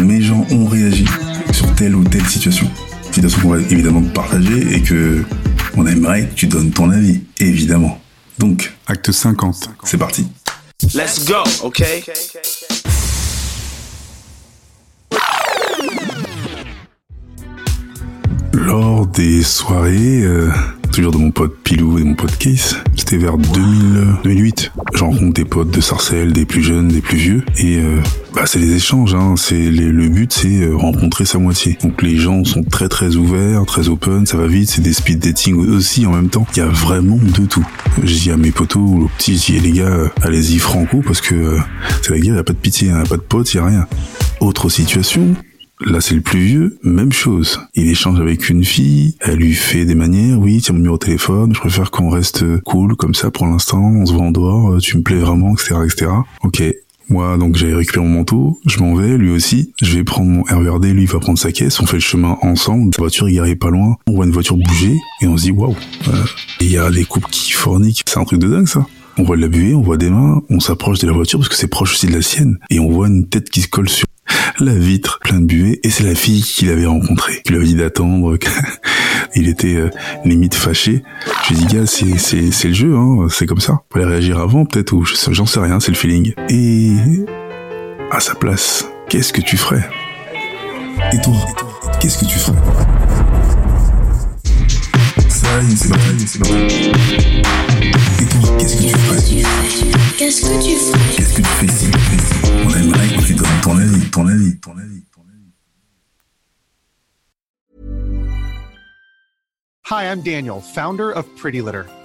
mes gens ont réagi sur telle ou telle situation. Situation qu'on va évidemment partager et que on aimerait que tu donnes ton avis, évidemment. Donc, Acte 50. c'est parti. Let's go, okay? Lors des soirées, euh, toujours de mon pote Pilou et de mon pote Case, c'était vers 2000, euh, 2008. Je rencontre des potes de Sarcelles, des plus jeunes, des plus vieux, et euh, bah c'est les échanges. Hein. C'est les- le but, c'est euh, rencontrer sa moitié. Donc les gens sont très très ouverts, très open, ça va vite. C'est des speed dating aussi en même temps. Il y a vraiment de tout. Je dis à mes potos ou aux petits, dis eh, les gars, euh, allez-y franco parce que euh, c'est la guerre, y a pas de pitié, y a pas de potes, y a rien. Autre situation, Là, c'est le plus vieux, même chose. Il échange avec une fille, elle lui fait des manières, oui, tiens mon numéro de téléphone, je préfère qu'on reste cool comme ça pour l'instant, on se voit en dehors, euh, tu me plais vraiment, etc., etc. Ok. Moi, donc, j'ai récupéré mon manteau, je m'en vais, lui aussi, je vais prendre mon RVRD, lui, il va prendre sa caisse, on fait le chemin ensemble, la voiture est garée pas loin, on voit une voiture bouger, et on se dit, waouh, euh, il y a des couples qui forniquent, c'est un truc de dingue, ça. On voit de la buée, on voit des mains, on s'approche de la voiture parce que c'est proche aussi de la sienne, et on voit une tête qui se colle sur la vitre plein de buée et c'est la fille qu'il avait rencontrée qui lui avait dit d'attendre il était euh, limite fâché. Je lui ai dit gars c'est c'est c'est le jeu hein c'est comme ça. Fallait réagir avant peut-être ou j'en sais rien c'est le feeling. Et à sa place qu'est-ce que tu ferais? Et toi qu'est-ce que tu ferais? Ça c'est et toi qu'est-ce que tu ferais? Qu'est-ce que tu fais Qu'est-ce que tu fais avis, ton avis, ton avis. Hi, I'm Daniel, founder of Pretty Litter.